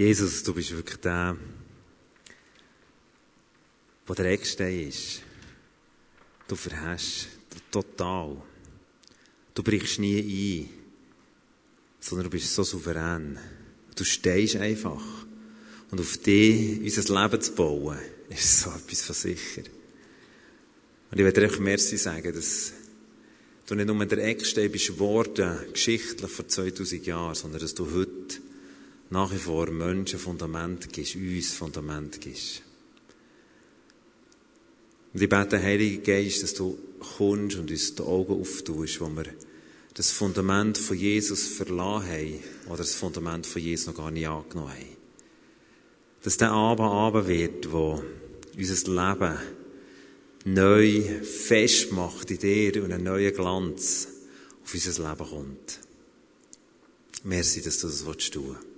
Jesus, du bist wirklich der, der der Eckstein ist. Du verhast total. Du brichst nie ein, sondern du bist so souverän. Du stehst einfach. Und auf dich unser Leben zu bauen, ist so etwas von sicher. Und ich werde einfach Merci sagen, dass du nicht nur der Eckstein bist geworden, geschichtlich vor 2000 Jahren, sondern dass du heute nach wie vor Menschen Fundament gibst, uns Fundament gibst. Und ich bete, Heiliger Geist, dass du kommst und uns die Augen auftust, wo wir das Fundament von Jesus verlassen haben oder das Fundament von Jesus noch gar nicht angenommen haben. Dass der Abend Abend wird, wo unser Leben neu festmacht in dir und einen neuen Glanz auf unser Leben kommt. Merci, dass du das tun willst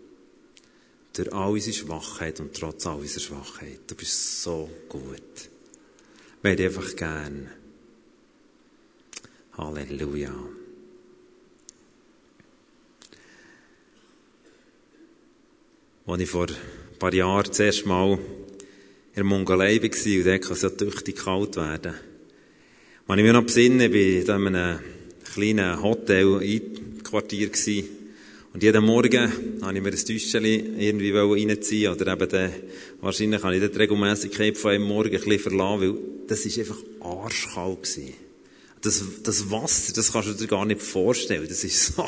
durch all unsere Schwachheit und trotz all unserer Schwachheit. Du bist so gut. Ich möchte einfach gern. Halleluja. Als ich vor ein paar Jahren das erste Mal in der Mongolei war, und dort kann es ja tüchtig kalt werden, als ich mich noch besinne, bin in einem kleinen Hotel einquartiert gewesen, und jeden Morgen habe ich mir ein Täuschchen irgendwie reinziehen oder eben den, wahrscheinlich habe ich die Regelmässigkeit von einem Morgen ein bisschen verlassen, weil das ist einfach arschkalt. Das, das Wasser, das kannst du dir gar nicht vorstellen. Das ist so,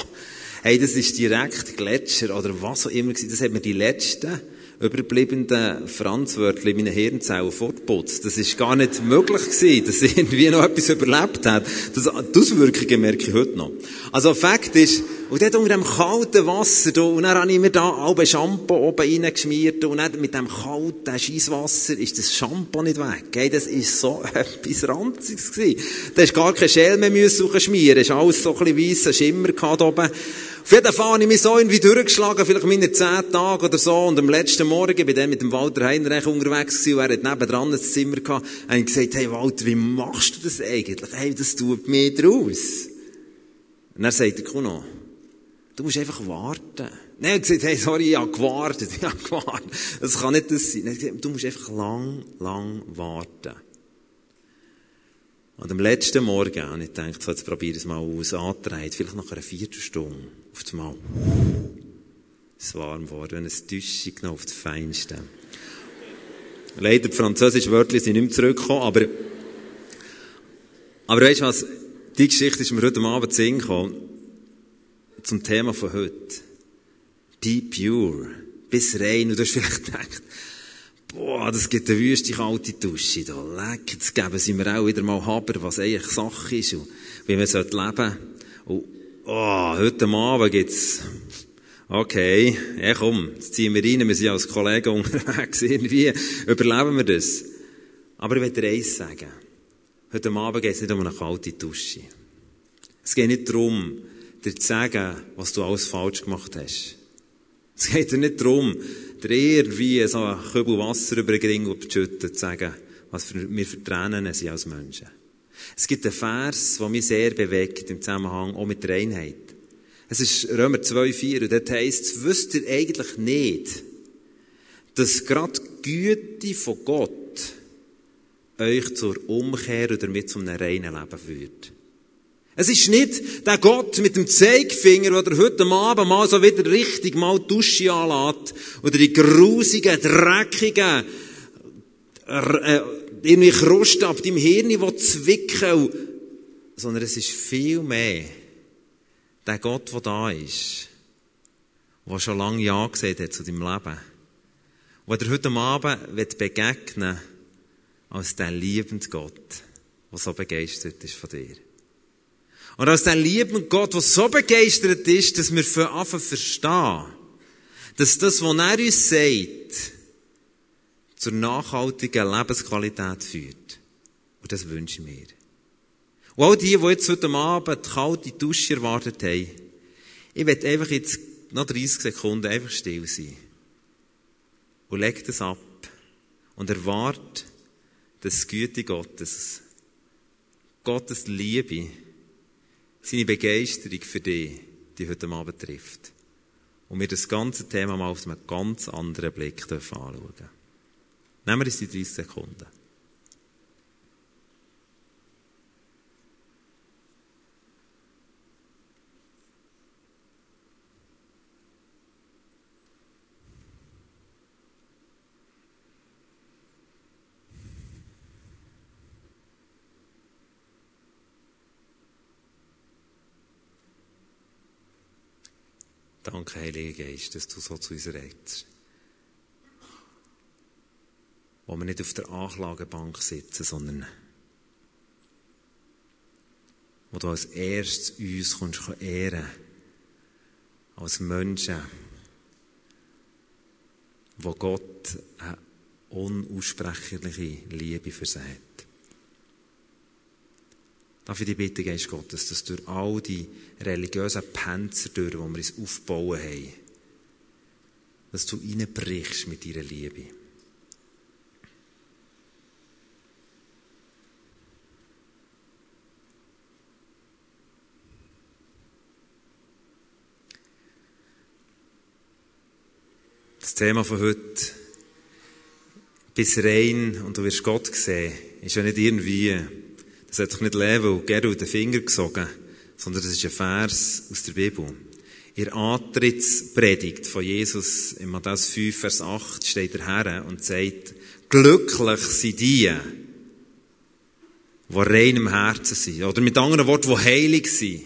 hey, das ist direkt Gletscher oder was auch immer. Das hat mir die letzten überbliebenen Franzwörter in meinen Hirnzellen fortputzt. Das ist gar nicht möglich gewesen, dass irgendwie noch etwas überlebt hat. Das, die Auswirkungen merke ich heute noch. Also Fakt ist, und dort unter dem kalten Wasser, da, und dann habe ich mir da halbe Shampoo oben reingeschmiert, und dann mit dem kalten Scheisswasser ist das Shampoo nicht weg. Hey, das ist so etwas Ranziges gewesen. Da hast gar kein Schäl mehr müssen schmieren. Es alles so ein bisschen weißer Schimmer gehabt oben. Auf jeden Fall habe ich mich so irgendwie durchgeschlagen, vielleicht meine zehn Tage oder so, und am letzten Morgen bin ich mit dem Walter Heinrich unterwegs gewesen, und er hat nebendran ein Zimmer gehabt, und ich gesagt, hey Walter, wie machst du das eigentlich? Hey, das tut mir draus. Und dann sagt der Kuno, Du musst einfach warten. Nein, er hat gesagt, hey, sorry, ich habe gewartet, ich habe gewartet. Das kann nicht das sein. Gesagt, du musst einfach lang, lang warten. Und am letzten Morgen habe ich gedacht, so, jetzt probiere ich es mal aus, antreibt, vielleicht nach einer Viertelstunde, auf das Mal. Es ist warm geworden, eine Täuschung noch auf das Feinste. Leider, die französischen Wörter sind nicht mehr zurückgekommen, aber, aber weißt du was, die Geschichte ist mir heute Abend zu gekommen zum Thema von heute. Be pure. Bis rein. Und du hast vielleicht gedacht, boah, das gibt eine wüste kalte Dusche da. Leck, jetzt geben sie mir auch wieder mal Haber, was eigentlich Sache ist und wie man leben sollte. Und, oh, heute Abend gibt's, okay, ja komm, jetzt ziehen wir rein, wir sind als Kollegen unterwegs, irgendwie überleben wir das. Aber ich will dir eins sagen. Heute Abend geht es nicht um eine kalte Dusche. Es geht nicht darum, dir zu sagen, was du alles falsch gemacht hast. Es geht dir nicht darum, dir irgendwie so ein Kübel Wasser über den Ring zu schütten, zu sagen, was wir für Tränen sind als Menschen. Es gibt einen Vers, der mich sehr bewegt im Zusammenhang auch mit der Einheit. Es ist Römer 2,4 und dort heisst es, wisst ihr eigentlich nicht, dass gerade die Güte von Gott euch zur Umkehr oder mit zum reinen Leben führt. Es ist nicht der Gott mit dem Zeigefinger, der heute Abend mal so wieder richtig mal die Dusche anlässt oder die grusigen, dreckigen, äh, irgendwie Krust ab deinem Hirn will zwicken, sondern es ist viel mehr der Gott, der da ist, der schon lange Ja gesagt hat zu deinem Leben, der dir heute Abend begegnen will, als der liebende Gott, der so begeistert ist von dir. Und als der lieben Gott, der so begeistert ist, dass wir für Affen verstehen, dass das, was er uns sagt, zur nachhaltigen Lebensqualität führt. Und das wünsche ich mir. Und all die, die jetzt heute Abend die kalte Dusche erwartet haben, ich werde einfach jetzt noch 30 Sekunden einfach still sein. Und leg das ab. Und erwarte, die Güte Gottes, Gottes Liebe, seine Begeisterung für dich, die heute Abend trifft. und wir das ganze Thema mal aus einem ganz anderen Blick anschauen dürfen. Nehmen wir uns die 30 Sekunden. Danke, Heiliger Geist, dass du so zu uns redest. Wo wir nicht auf der Anklagebank sitzen, sondern wo du als erstes uns kommst ehren als Menschen, wo Gott eine unaussprechliche Liebe versät. Darf ich dich bitten, Geist Gottes, dass durch all die religiösen Panzer, die wir uns aufbauen haben, dass du reinbrichst mit deiner Liebe. Das Thema von heute, bis rein und du wirst Gott sehen, ist ja nicht irgendwie das hat sich nicht Level Gerald den Finger gesogen, sondern das ist ein Vers aus der Bibel. Der Antrittspredigt von Jesus in Matthäus 5, Vers 8 steht er her und sagt, glücklich sind die, die rein im Herzen sind. Oder mit anderen Worten, die heilig sind.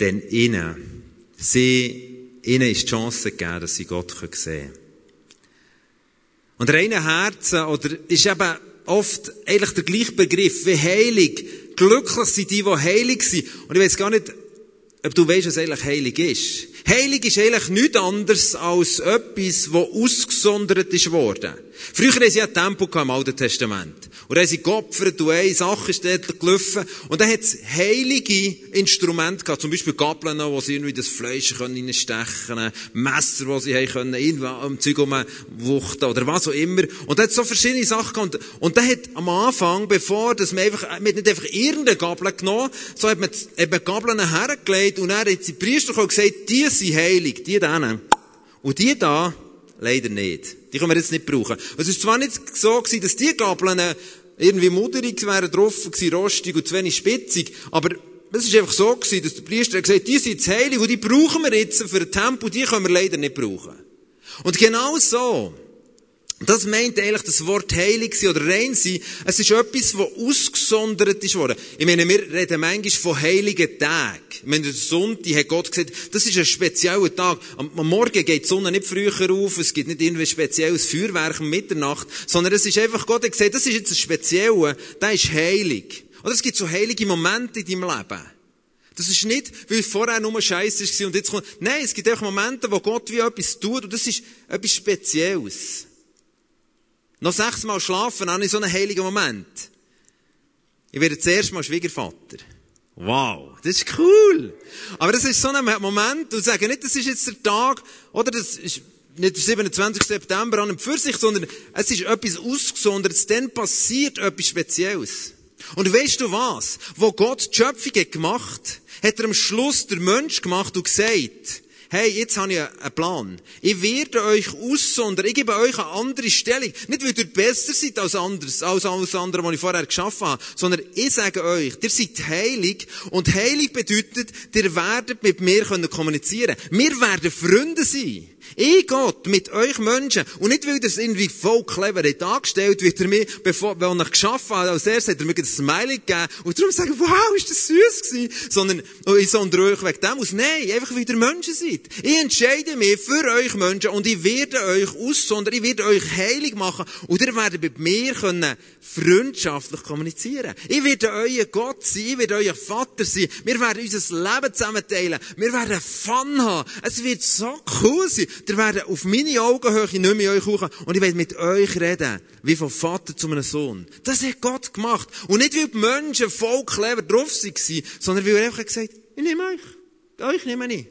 Denn ihnen, sie, ihnen ist die Chance gegeben, dass sie Gott sehen können. Und reine Herzen, oder, ist eben oft eigentlich der gleiche Begriff wie heilig. Glücklich sind die, die heilig sind. Und ich weiß gar nicht, ob du weißt, was eigentlich heilig ist. Heilig ist eigentlich nichts anderes als etwas, das ausgesondert ist worden. Früher haben sie ja Tempo im Alten Testament. Und dann haben sie geopfert und eine Sache ist dort gelaufen. Und dann hat es heilige Instrumente gehabt. Zum Beispiel Gabeln, wo sie irgendwie das Fleisch reinstechen können. Messer, wo sie haben können, am Zeug wuchten oder was auch immer. Und dann hat es so verschiedene Sachen gehabt. Und, dann hat am Anfang, bevor, dass man einfach, man hat nicht einfach irgendeine Gabel genommen, so hat man, hat man Gabeln hergelegt und dann hat die Priester gesagt, die sind heilig, die denen. Und die da, leider nicht. Die können wir jetzt nicht brauchen. Es ist zwar nicht so gewesen, dass die Gabeln irgendwie mudderig wären, drauf gewesen, rostig und zu wenig spitzig, aber es ist einfach so gewesen, dass der Priester gesagt hat, die sind heilig und die brauchen wir jetzt für ein Tempo, die können wir leider nicht brauchen. Und genau so das meint eigentlich das Wort heilig sein oder rein sein. Es ist etwas, das ausgesondert ist worden. Ich meine, wir reden manchmal von heiligen Tagen. Ich meine, der Sonntag hat Gott gesagt, das ist ein spezieller Tag. Am Morgen geht die Sonne nicht früher auf, es gibt nicht irgendwie spezielles Feuerwerk um Mitternacht, sondern es ist einfach, Gott hat gesagt, das ist jetzt ein spezieller, der ist heilig. Oder es gibt so heilige Momente in deinem Leben. Das ist nicht, weil vorher nur Scheiße war und jetzt kommt, nein, es gibt auch Momente, wo Gott wie etwas tut und das ist etwas Spezielles. Noch sechsmal schlafen, habe ich so einen heiligen Moment. Ich werde zuerst mal Schwiegervater. Wow, das ist cool. Aber das ist so ein Moment, du sagst nicht, das ist jetzt der Tag, oder das ist nicht der 27. September an und für sich, sondern es ist etwas Ausgesondertes, dann passiert etwas Spezielles. Und weißt du was? Wo Gott die Schöpfung hat gemacht, hat er am Schluss der Mensch gemacht und gesagt, hey, jetzt habe ich einen Plan. Ich werde euch aussondern. Ich gebe euch eine andere Stellung. Nicht, weil ihr besser seid als anders, als alles andere, was ich vorher geschaffen habe, sondern ich sage euch, ihr seid heilig. Und heilig bedeutet, ihr werdet mit mir kommunizieren können. Wir werden Freunde sein. Ich Gott mit euch Menschen. Und nicht, weil es irgendwie voll clever habt angestellt, wie er mir, bevor, weil ich geschaffen habe, als erstes hat er mir ein Smiley gegeben. Und darum sagen, wow, ist das süß gewesen. Sondern, oh, ich sondere euch wegen dem aus. Nein, einfach weil ihr Menschen seid. Ich entscheide mich für euch Menschen und ich werde euch aussondern, ich werde euch heilig machen und ihr werdet mit mir können freundschaftlich kommunizieren. Ich werde euer Gott sein, ich werde euer Vater sein. Wir werden unser Leben zusammen teilen. Wir werden Fun haben. Es wird so cool sein. Ihr werdet auf meine Augenhöhe nicht mehr euch hoch und ich werde mit euch reden, wie vom Vater zu einem Sohn. Das hat Gott gemacht. Und nicht, weil die Menschen voll clever drauf waren, sondern weil er einfach gesagt hat, ich nehme euch. Euch nehme ich.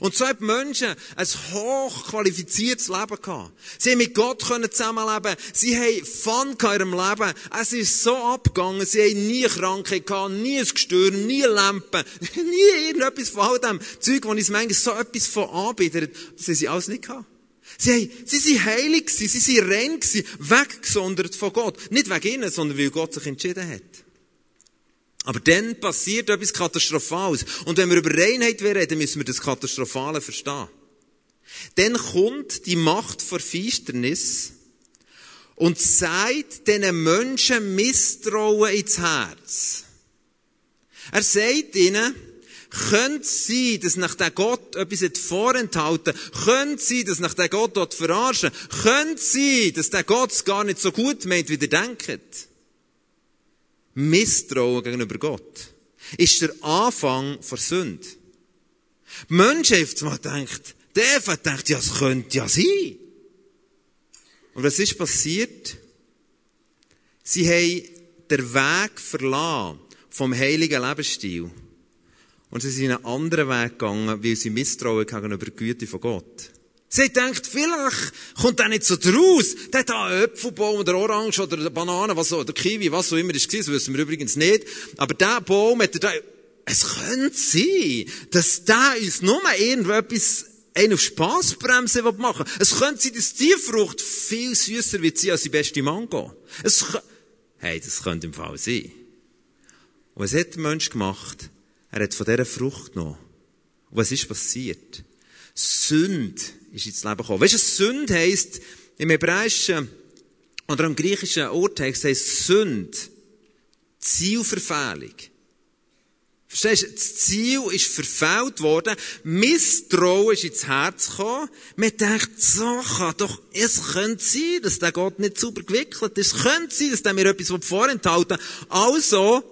Und so haben Menschen ein hochqualifiziertes Leben gehabt. Sie haben mit Gott zusammenleben Sie haben Fun in ihrem Leben. Es ist so abgegangen. Sie haben nie Krankheit gehabt, nie ein Gestürm, nie Lampen, nie irgendetwas von all dem Zeug, wo ich manchmal so etwas von anbietet. Das haben sie alles nicht gehabt. Sie, haben, sie sind heilig gewesen, sie sind rein gewesen, weggesondert von Gott. Nicht wegen ihnen, sondern weil Gott sich entschieden hat. Aber dann passiert etwas Katastrophales. Und wenn wir über Reinheit reden, müssen wir das Katastrophale verstehen. Dann kommt die Macht vor Finsternis und sagt diesen Menschen Misstrauen ins Herz. Er sagt ihnen, könnte sein, dass nach der Gott etwas vorenthalten Könnte sein, dass nach der Gott dort verarschen Könnte sein, dass der Gott es gar nicht so gut meint, wie ihr denkt. Misstrauen gegenüber Gott ist der Anfang der Sünde. Die Menschen haben gedacht, der denkt, ja, es könnte ja sein. Und was ist passiert? Sie haben den Weg verlassen vom heiligen Lebensstil. Und sie sind einen anderen Weg gegangen, weil sie misstrauen gegenüber der Güte von Gott. Sie denkt, vielleicht kommt er nicht so draus. Der hat einen Äpfelbaum oder Orange oder eine Banane, was so, oder Kiwi, was so immer ist das wissen wir übrigens nicht. Aber der Baum hat er da, es könnte sein, dass der uns nur irgendetwas einen auf Spassbremse machen will. Es könnte sein, dass die Frucht viel süßer wird sein als die beste Mango. Es, hey, das könnte im Fall sein. Und was hat der Mensch gemacht? Er hat von dieser Frucht genommen. Und was ist passiert? Sünde ist ins Leben gekommen. Weißt du, Sünde heisst, im hebräischen oder im griechischen Urtext heisst Sünde Zielverfehlung. Verstehst du? Das Ziel ist verfehlt worden. Misstrauen ist ins Herz gekommen. Man denkt, so kann doch, es könnte sein, dass der Gott nicht sauber gewickelt ist. Es könnte sein, dass der mir etwas vorenthalten will. Also,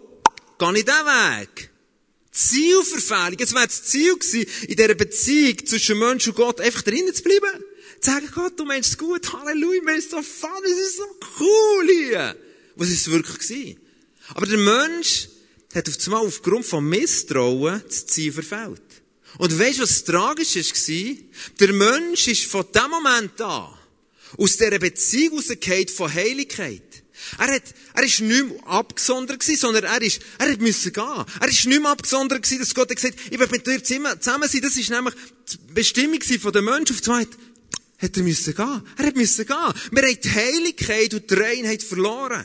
gehe ich diesen Weg. Zielverfehlung. Es wäre das Ziel gewesen, in dieser Beziehung zwischen Mensch und Gott einfach drinnen zu bleiben. Zu sagen, Gott, du meinst es gut, Halleluja, mir ist so fun, es ist so cool hier. Was ist es wirklich gewesen? Aber der Mensch hat auf einmal aufgrund von Misstrauen das Ziel verfehlt. Und weißt du, was tragisch war? Der Mensch ist von dem Moment an aus dieser Beziehung rausgefallen von Heiligkeit. Er hat, er ist nicht mehr abgesondert gewesen, sondern er ist, er hat müssen gehen. Er ist nicht mehr abgesondert gewesen, dass Gott hat gesagt, ich will mit dir zusammen sein. Das ist nämlich die Bestimmung von der Menschen. Auf zwei hat er müssen gehen. Er hat müssen gehen. Wir haben die Heiligkeit und die Reinheit verloren.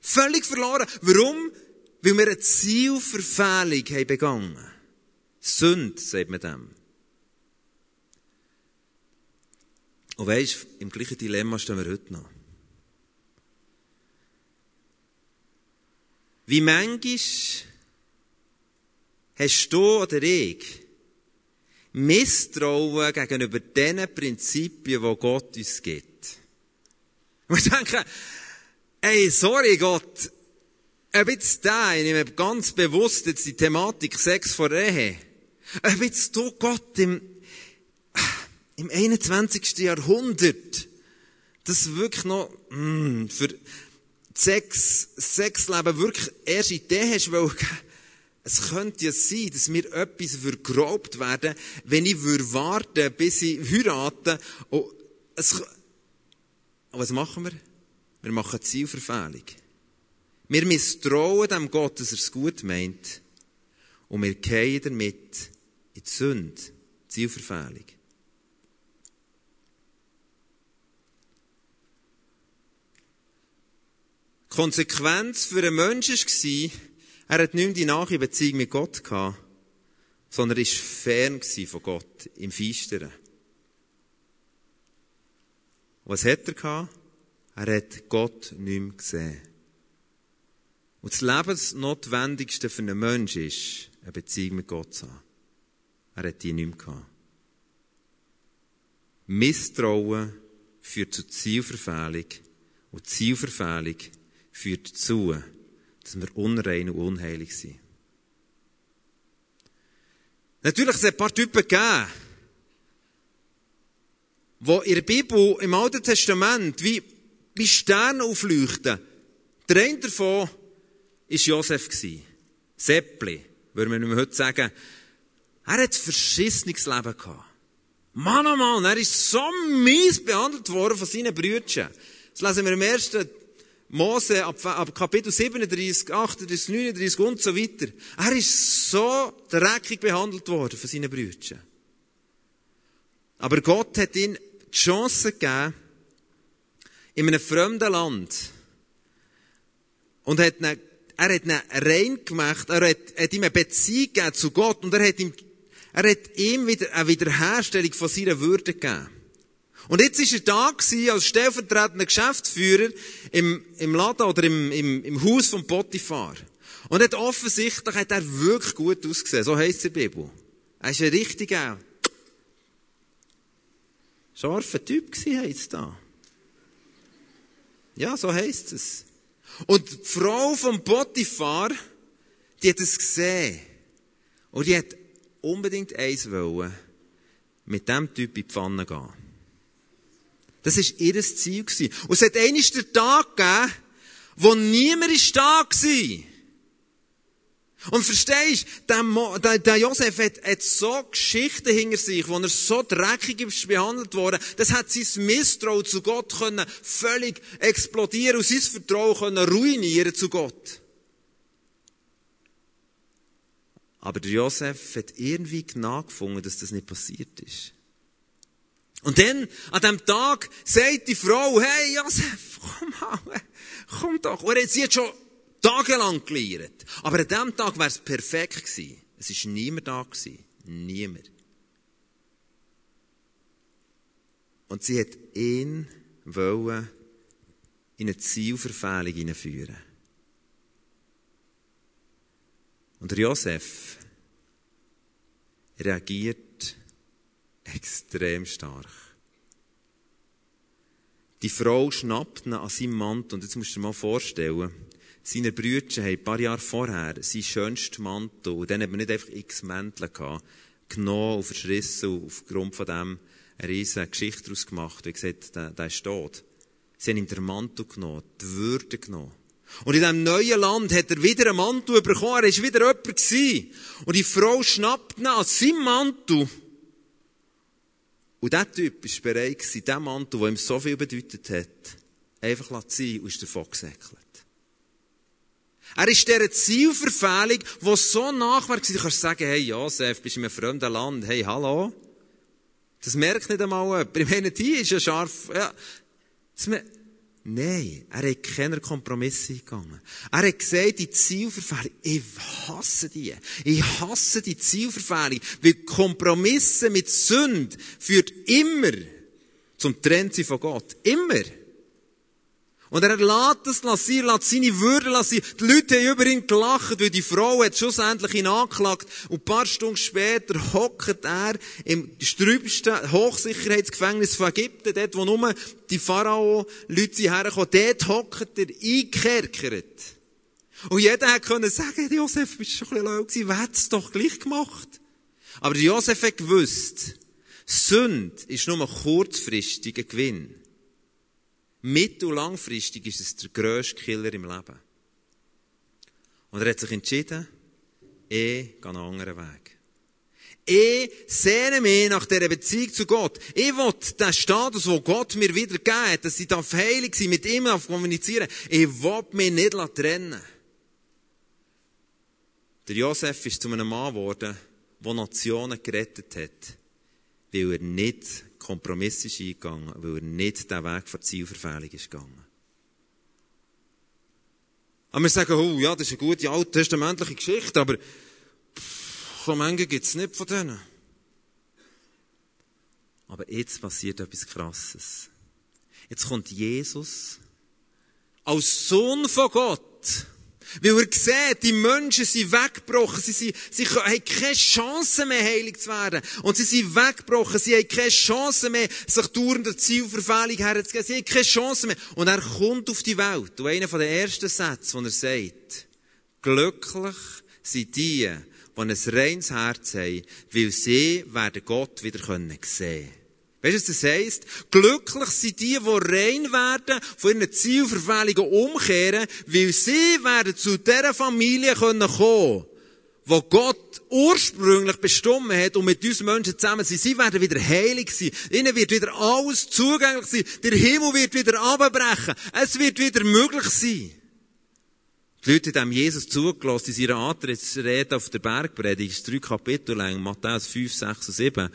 Völlig verloren. Warum? Weil wir eine Zielverfehlung haben begangen. Sünde, sagt man dem. Und weisst, im gleichen Dilemma stehen wir heute noch. Wie manchmal hast du oder ich Misstrauen gegenüber den Prinzipien, die Gott uns gibt. Und ich denke, ey, sorry Gott, ob jetzt da, ich nehme ganz bewusst jetzt die Thematik Sex vor Ehe, ob jetzt du Gott im, im 21. Jahrhundert, das wirklich noch, mm, für, Sex, Sexleben wirklich erst in Idee hast, weil es könnte ja sein, dass mir etwas vergraubt werden, wenn ich warten bis ich heirate. Und es, und was machen wir? Wir machen Zielverfehlung. Wir misstrauen dem Gott, dass er es gut meint. Und wir gehen damit in die Sünde. Zielverfehlung. Konsequenz für einen Menschen war, er hat nicht mehr die nahe Beziehung mit Gott gehabt, sondern er war fern von Gott, im Feisteren. Was hat er gehabt? Er hat Gott nicht mehr gesehen. Und das Lebensnotwendigste für einen Menschen ist, eine Beziehung mit Gott zu haben. Er hat die nicht mehr gehabt. Misstrauen führt zu Zielverfehlung. Und Zielverfehlung führt dazu, dass wir unrein und unheilig sind. Natürlich es ein paar Typen gegeben, die in der Bibel, im Alten Testament, wie, wie Sterne aufleuchten. Der eine davon war Josef. Seppli, würde man heute sagen. Er hat ein verschissenes Leben gehabt. Mann, oh Mann, er ist so mies behandelt worden von seinen Brüdern. Das lesen wir im ersten Mose ab, ab Kapitel 37, 38, 39 und so weiter. Er ist so dreckig behandelt worden von seinen Brüdern. Aber Gott hat ihm die Chance gegeben, in einem fremden Land, und hat ihn, er hat ihn rein gemacht, er hat, hat ihm eine Beziehung gegeben zu Gott, und er hat ihm, er hat ihm wieder eine Wiederherstellung von seiner Würde gegeben. Und jetzt ist er da gewesen, als stellvertretender Geschäftsführer im, im Laden oder im, im, im Haus von Potiphar. Und hat offensichtlich hat er wirklich gut ausgesehen. So heisst es in der Bibel. Er ist ein richtiger, scharfer Typ gewesen, heisst da. Ja, so heisst es. Und die Frau von Potiphar, die hat es gesehen. Und die hat unbedingt eins wollen, mit dem Typ in die Pfanne gehen. Das war ihr Ziel. Und es hat einmal den Tag gegeben, wo niemand da war. Und verstehst, der, der, der Josef hat, hat so Geschichten hinter sich, wo er so dreckig ist behandelt worden, das hat sein Misstrauen zu Gott können völlig explodieren und sein Vertrauen können ruinieren zu Gott. Aber der Josef hat irgendwie nachgefunden, dass das nicht passiert ist. Und dann, an dem Tag, sagt die Frau, hey, Josef, komm mal, komm doch. Und sie hat schon tagelang gelehrt. Aber an dem Tag wäre es perfekt gewesen. Es ist niemand da gewesen. Niemand. Und sie hat ihn wollen in eine Zielverfehlung hineinführen. Und Josef reagiert extrem stark. Die Frau schnappt ihn an seinem Mantel, und jetzt musst du dir mal vorstellen, seine Brüder haben ein paar Jahre vorher seinen schönsten Mantel, und dann hat man nicht einfach x Mäntel gehabt, genommen und verschrissen und aufgrund von dem eine riesige Geschichte daraus gemacht, wie gesagt, der, der ist tot. Sie haben ihm den Mantel genommen, die Würde genommen. Und in diesem neuen Land hat er wieder einen Mantel bekommen, er war wieder jemand gewesen. Und die Frau schnappt ihn an seinem Mantel und dieser Typ war bereit diesen Mantel, der ihm so viel bedeutet hat, einfach zu sein und ist davon gesäckelt. Er ist dieser Zielverfehlung, die so nachwärts war. Du kannst sagen, hey Josef, bist in einem fremden Land, hey, hallo? Das merkt nicht einmal jemand. Ich meine, die ist ja scharf, ja. Nein, er hat keine Kompromisse eingegangen. Er hat gesagt, die Zielverfehlung, ich hasse die. Ich hasse die Zielverfehlung, weil Kompromisse mit Sünde führt immer zum Trennsein von Gott. Immer. Und er lässt es lassen, lässt seine Würde lassen. Die Leute haben über ihn gelacht, weil die Frau hat schlussendlich ihn angeklagt. Und ein paar Stunden später hockt er im strübsten Hochsicherheitsgefängnis von Ägypten, dort, wo nur die Pharao-Leute herkommen. Dort hockt er eingekerkert. Und jeder hat können sagen, Josef, bist schon ein bisschen low gewesen, doch gleich gemacht? Aber Josef hat gewusst, Sünde ist nur ein kurzfristiger Gewinn. Mittel- und langfristig ist es der grösste Killer im Leben. Und er hat sich entschieden, ich gehe einen anderen Weg. Ich sehne mich nach dieser Beziehung zu Gott. Ich will den Status, wo Gott mir wieder gibt, dass ich darf heilig sein, mit ihm auf kommunizieren. Ich will mich nicht trennen. Der Josef ist zu einem Mann geworden, der Nationen gerettet hat, weil er nicht Kompromiss ist eingegangen, weil er nicht den Weg von Zielverfehlung ist gegangen. Aber wir sagen, oh, ja, das ist eine gute alttestamentliche Geschichte, aber so Menge gibt es nicht von denen. Aber jetzt passiert etwas Krasses. Jetzt kommt Jesus als Sohn von Gott weil er sieht, die Menschen sind weggebrochen. Sie, sind, sie haben keine Chance mehr, heilig zu werden. Und sie sind weggebrochen. Sie haben keine Chance mehr, sich dauernd der Zielverfehlung herzugeben. Sie haben keine Chance mehr. Und er kommt auf die Welt. Und einer der ersten Sätze, den er sagt, glücklich sind die, die ein reines Herz haben, weil sie werden Gott wieder sehen können. Weißt du, was das heisst? Glücklich sind die, die rein werden, von ihren Zielverfehlungen umkehren, weil sie werden zu dieser Familie kommen können, wo Gott ursprünglich bestimmt hat und mit uns Menschen zusammen sind, sie werden wieder heilig sein. Ihnen wird wieder alles zugänglich sein. Der Himmel wird wieder abbrechen. Es wird wieder möglich sein. Die Leute haben Jesus zugelassen in seiner Antrittsrede auf der Bergpredigt, drei Kapitel lang, Matthäus 5, 6 und 7.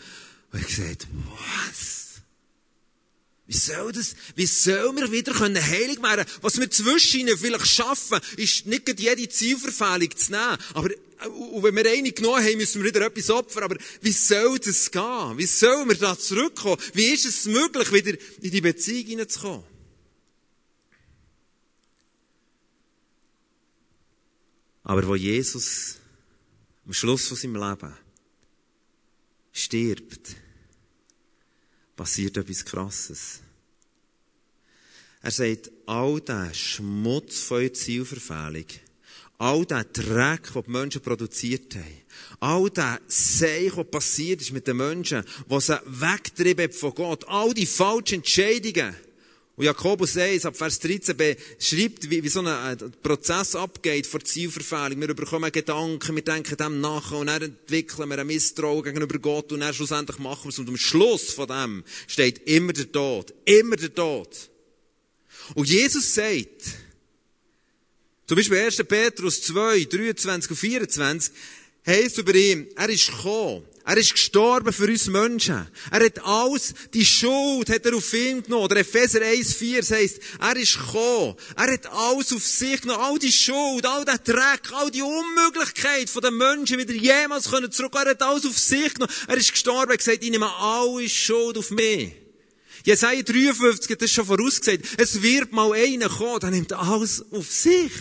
Und ich gesagt, was? Wie soll das, wie soll wir wieder können heilig werden? Was wir zwischen ihnen vielleicht schaffen, ist nicht jede Zielverfehlung zu nehmen. Aber, und wenn wir eine genommen haben, müssen wir wieder etwas opfern. Aber wie soll das gehen? Wie sollen wir da zurückkommen? Wie ist es möglich, wieder in die Beziehung hineinzukommen? Aber wo Jesus am Schluss von seinem Leben stirbt, passiert etwas Krasses. Er sagt, all der Schmutz von eurer Zielverfehlung, all der Dreck, den die Menschen produziert haben, all der Seich, was passiert ist mit den Menschen, was sie weggetrieben von Gott, all die falschen Entscheidungen, und Jakobus 1, ab Vers 13 beschreibt, wie, wie so ein Prozess abgeht vor Zielverfehlung. Wir bekommen Gedanken, wir denken dem nach und dann entwickeln wir ein Misstrauen gegenüber Gott und dann schlussendlich machen wir es. Und am Schluss von dem steht immer der Tod. Immer der Tod. Und Jesus sagt, zum Beispiel 1. Petrus 2, 23 und 24, heisst über ihn, er ist gekommen, er ist gestorben für uns Menschen. Er hat alles, die Schuld hat er auf ihn genommen. Oder Epheser 1, 4 heisst, er ist gekommen. Er hat alles auf sich genommen. All die Schuld, all der Dreck, all die Unmöglichkeit von den Menschen wieder jemals können zurück. Er hat alles auf sich genommen. Er ist gestorben. Er hat gesagt, ich nehme alle Schuld auf mich. Jesaja 53 hat das schon vorausgesagt. Es wird mal einer kommen, der nimmt alles auf sich.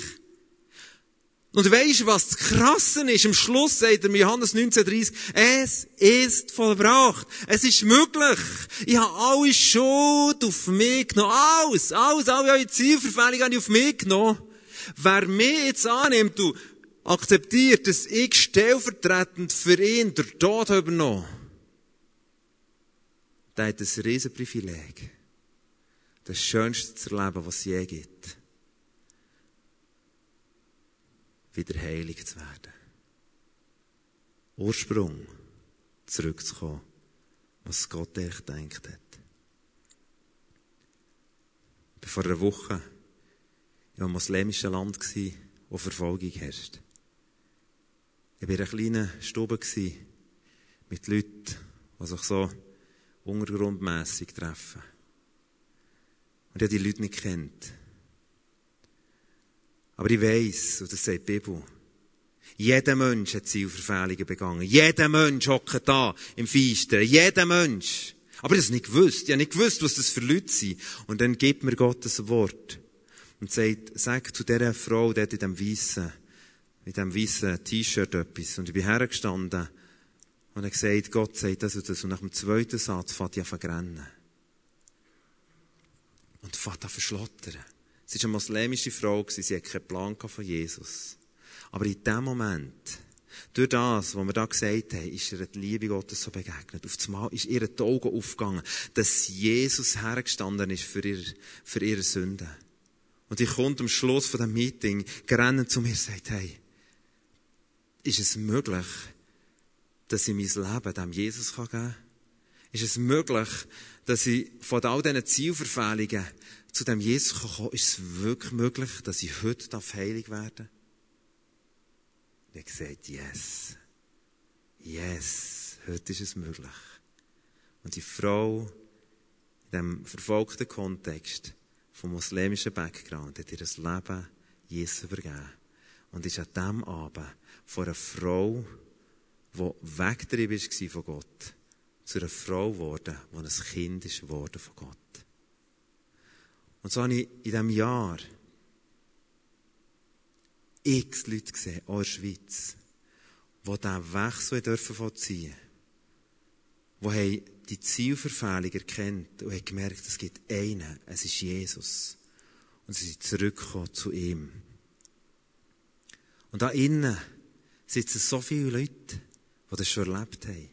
Und weisst du, was das Krasse ist? Am Schluss sagt er Johannes 19,30, es ist vollbracht. Es ist möglich. Ich habe alle Schuld auf mich genommen. Alles, alles, alle eure Zielverfehlungen habe ich auf mich genommen. Wer mich jetzt annimmt und akzeptiert, dass ich stellvertretend für ihn der Tod übernommen der hat ein Riesenprivileg. Das Schönste zu erleben, was es je gibt. Wieder heilig zu werden. Ursprung zurückzukommen, was Gott echt denkt hat. Ich war vor einer Woche in einem muslimischen Land, wo Verfolgung herrscht. Ich war in einer kleinen Stube mit Leuten, die sich so untergrundmässig treffen. Und ich habe die Leute nicht kennt. Aber ich weiss, und das sagt die Bibel, jeder Mensch hat Zielverfehlungen begangen. Jeder Mensch hockt da im Feistern. Jeder Mensch. Aber habe nicht gewusst. Ich habe nicht gewusst, was das für Leute sind. Und dann gibt mir Gott das Wort. Und sagt, sag zu dieser Frau dort in dem weißen, in dem weißen T-Shirt etwas. Und ich bin hergestanden und er gesagt, Gott sagt das und das. Und nach dem zweiten Satz fährt ich an rennen. Und fährt an verschlottern. Sie war eine muslimische Frau, sie hatte keinen Plan von Jesus. Aber in dem Moment, durch das, was wir da gesagt haben, ist ihr die Liebe Gottes so begegnet. Auf einmal ist ihr die Augen aufgegangen, dass Jesus hergestanden ist für ihre, für ihre Sünden. Und ich kommt am Schluss von dem Meeting, gerannt zu mir und sagt, hey, ist es möglich, dass ich mein Leben dem Jesus geben kann? Ist es möglich, dass ich von all diesen Zielverfehlungen zu dem Jesus kommen kann? Ist es wirklich möglich, dass ich heute heilig werden darf? Ich habe gesagt, yes. Yes. Heute ist es möglich. Und die Frau, in diesem verfolgten Kontext, vom muslimischen Background, hat ihr das Leben Jesus übergeben. Und ist an diesem Abend vor einer Frau die weggetrieben war von Gott, zu einer Frau geworden, die ein Kind ist von Gott. Und so habe ich in diesem Jahr x Leute gesehen, auch in der Schweiz, die diesen Wechsel dürfen vollziehen dürfen. Die die Zielverfehlung erkennt und haben gemerkt, es gibt einen, es ist Jesus. Und sie sind zurückgekommen zu ihm. Und da innen sitzen so viele Leute, die das schon erlebt haben.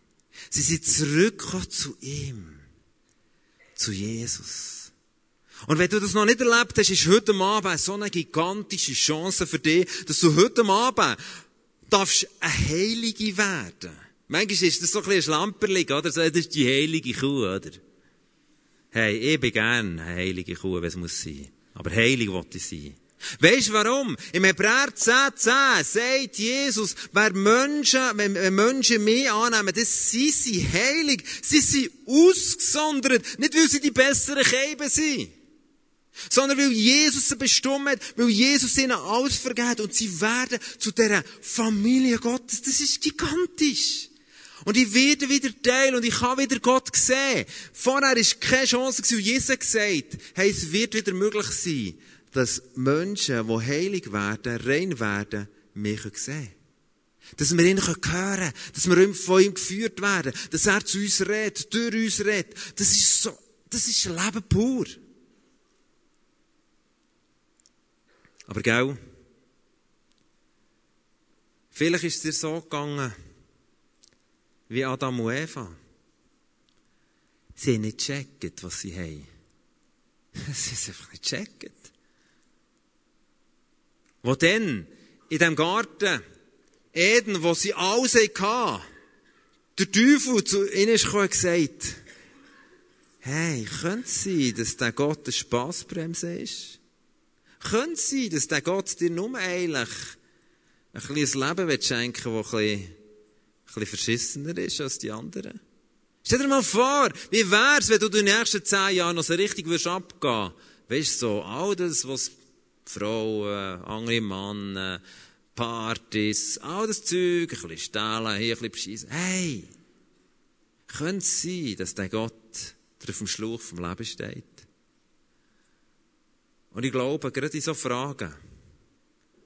Sie sind zurückgekommen zu ihm. Zu Jesus. Und wenn du das noch nicht erlebt hast, ist heute Abend so eine gigantische Chance für dich, dass du heute Abend darfst eine Heilige werden. Manchmal ist das so ein bisschen ein Schlamperling, oder? Das ist die heilige Kuh, oder? Hey, ich bin gern eine heilige Kuh, wenn es muss sein. Aber heilig wollte ich sein. Weisst du warum? Im Hebräer 10, 10 sagt Jesus, wer Menschen, wenn Menschen mich annehmen, das sind sie heilig. Sie sind ausgesondert. Nicht, weil sie die besseren Käben sind. Sondern weil Jesus sie bestimmt hat, weil Jesus ihnen alles vergeht und sie werden zu dieser Familie Gottes. Das ist gigantisch. Und ich werde wieder Teil und ich habe wieder Gott sehen. Vorher war keine Chance, weil Jesus gesagt hey, es wird wieder möglich sein, dass Menschen, die heilig werden, rein werden, mich sehen Dass wir ihn hören können, dass wir von ihm geführt werden, dass er zu uns redet, durch uns redet. Das ist so, das ist Leben pur. Aber gell, vielleicht ist es dir so gegangen, wie Adam und Eva. Sie haben nicht gecheckt, was sie haben. Sie haben einfach nicht gecheckt. Wo dann, in dem Garten, Eden, wo sie alles hatten, der Teufel zu ihnen gekommen und gesagt, hey, könnte es sein, dass der Gott eine Spassbremse ist? Könnte es sein, dass der Gott dir nur eigentlich ein kleines Leben schenken will, das ein bisschen, ein bisschen verschissener ist als die anderen? Stell dir mal vor, wie wär's, wenn du in den nächsten zehn Jahren noch so richtig würdest abgehen? Weißt du, so, all das, was Frauen, andere Männer, Partys, all das Zeug, ein bisschen stehlen, hier ein bisschen beschissen. Hey! Könnte es sein, dass der Gott auf dem Schluch vom Leben steht? Und ich glaube, gerade in so Fragen,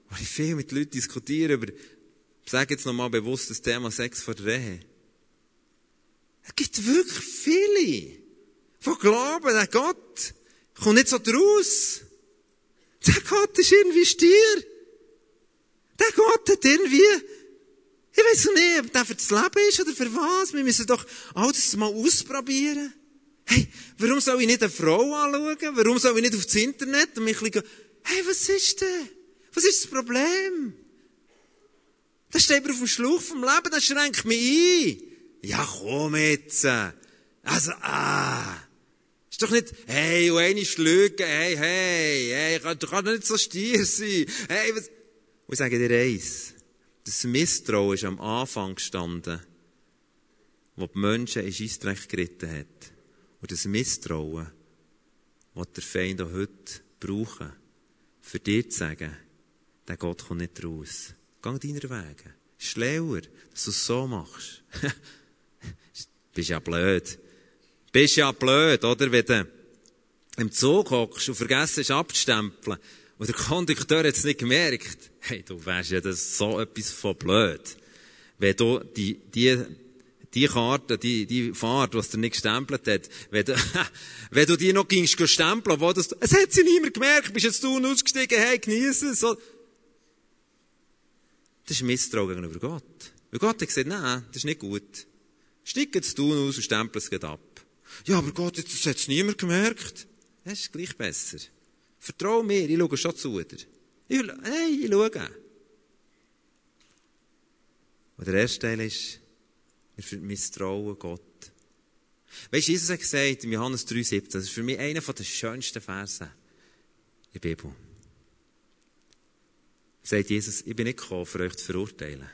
wo ich viel mit Leuten diskutiere über, ich sage jetzt nochmal bewusst das Thema Sex vor der Ehe. Es gibt wirklich viele, die glauben, der Gott kommt nicht so draus. Der Gott ist irgendwie Stier. Der Gott hat irgendwie, ich weiß nicht, ob der für das Leben ist oder für was. Wir müssen doch alles mal ausprobieren. Hey, warum soll ich nicht eine Frau anschauen? Warum soll ich nicht aufs Internet und mich bisschen, hey, was ist denn? Was ist das Problem? Das steht mir auf dem Schluch vom Leben, das schränkt mich ein. Ja, komm jetzt. Also, ah. Ist doch nicht, hey, und eine hey, hey, hey, kann, kann nicht so stier sein. Hey, was? Und ich sage dir eins. Das Misstrauen ist am Anfang gestanden, wo die Menschen in Scheissdreck geritten hat. Und das Misstrauen, was der Feind auch heute brauchen, für dir zu sagen, der Gott kommt nicht raus. Geh deiner Wege. Schlauer, dass du es so machst. Bist ja blöd. Bist ja blöd, oder? Wenn du im Zug hockst und vergessen abzustempeln und der Kondukteur hat es nicht gemerkt. Hey, du wärst ja das so etwas von blöd. Wenn du die, die die Karte, die, die Fahrt, was der nicht gestempelt hat, wenn du, wenn du die noch gingst stempeln, wo das, es hat sie niemand gemerkt, bist jetzt du ausgestiegen, hey, genieße es. So. Das ist Misstrauen gegenüber Gott. Weil Gott hat gesagt, nein, das ist nicht gut. Steig jetzt du aus und stempel es ab. Ja, aber Gott, das hat es niemand gemerkt. Das ist gleich besser. Vertrau mir, ich schaue schon zu dir. Ich, hey, ich schaue. Und der erste Teil ist, wir misstrauen Gott. Weißt du, Jesus hat gesagt, in Johannes 3,17, das ist für mich einer der schönsten Verse in der Bibel. Sagt Jesus, ich bin nicht gekommen, für euch zu verurteilen.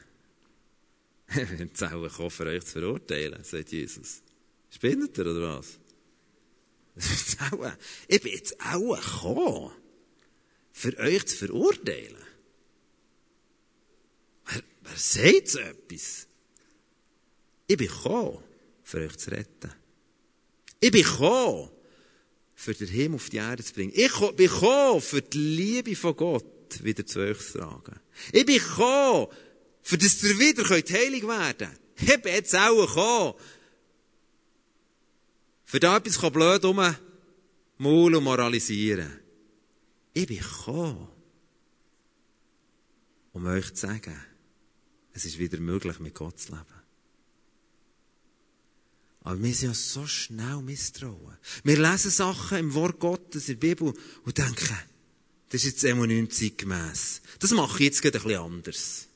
ich bin auch gekommen, für euch zu verurteilen, sagt Jesus. Spinnet ihr, oder was? ich bin jetzt auch gekommen, für euch zu verurteilen. Wer, wer sagt so etwas? Ich bin gekommen, für euch zu retten. Ich bin gekommen, für den Himmel auf die Erde zu bringen. Ich bin gekommen, für die Liebe von Gott wieder zu euch zu tragen. Ich bin gekommen, für dass ihr wieder heilig werden könnt. Ich bin jetzt auch gekommen, für da etwas blöd um Maul und moralisieren. Ich bin gekommen, um euch zu sagen, es ist wieder möglich, mit Gott zu leben. Aber wir sind ja so schnell misstrauen. Wir lesen Sachen im Wort Gottes, in der Bibel, und denken, das ist jetzt immer nicht zeitgemäss. Das mache ich jetzt gerade ein bisschen anders.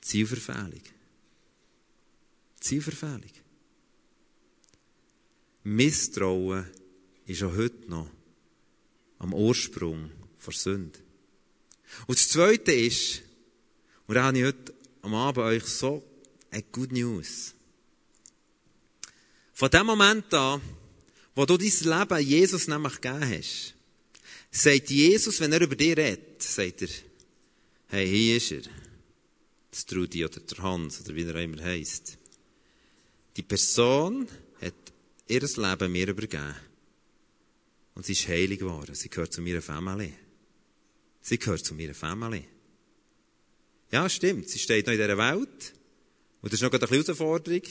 Zielverfehlung. Zielverfehlung. Misstrauen ist auch heute noch am Ursprung der Sünde. Und das Zweite ist, und da habe ich heute am Abend euch so eine Good News. Von dem Moment an, wo du dein Leben Jesus nämlich gegeben hast, sagt Jesus, wenn er über dich redet, sagt er, hey, hier ist er. Das Trudi oder der Hans oder wie er immer heisst. Die Person hat ihr Leben mir übergeben. Und sie ist heilig geworden. Sie gehört zu meiner Familie. Sie gehört zu meiner Familie. Ja, stimmt. Sie steht noch in dieser Welt. Und das ist noch eine Herausforderung.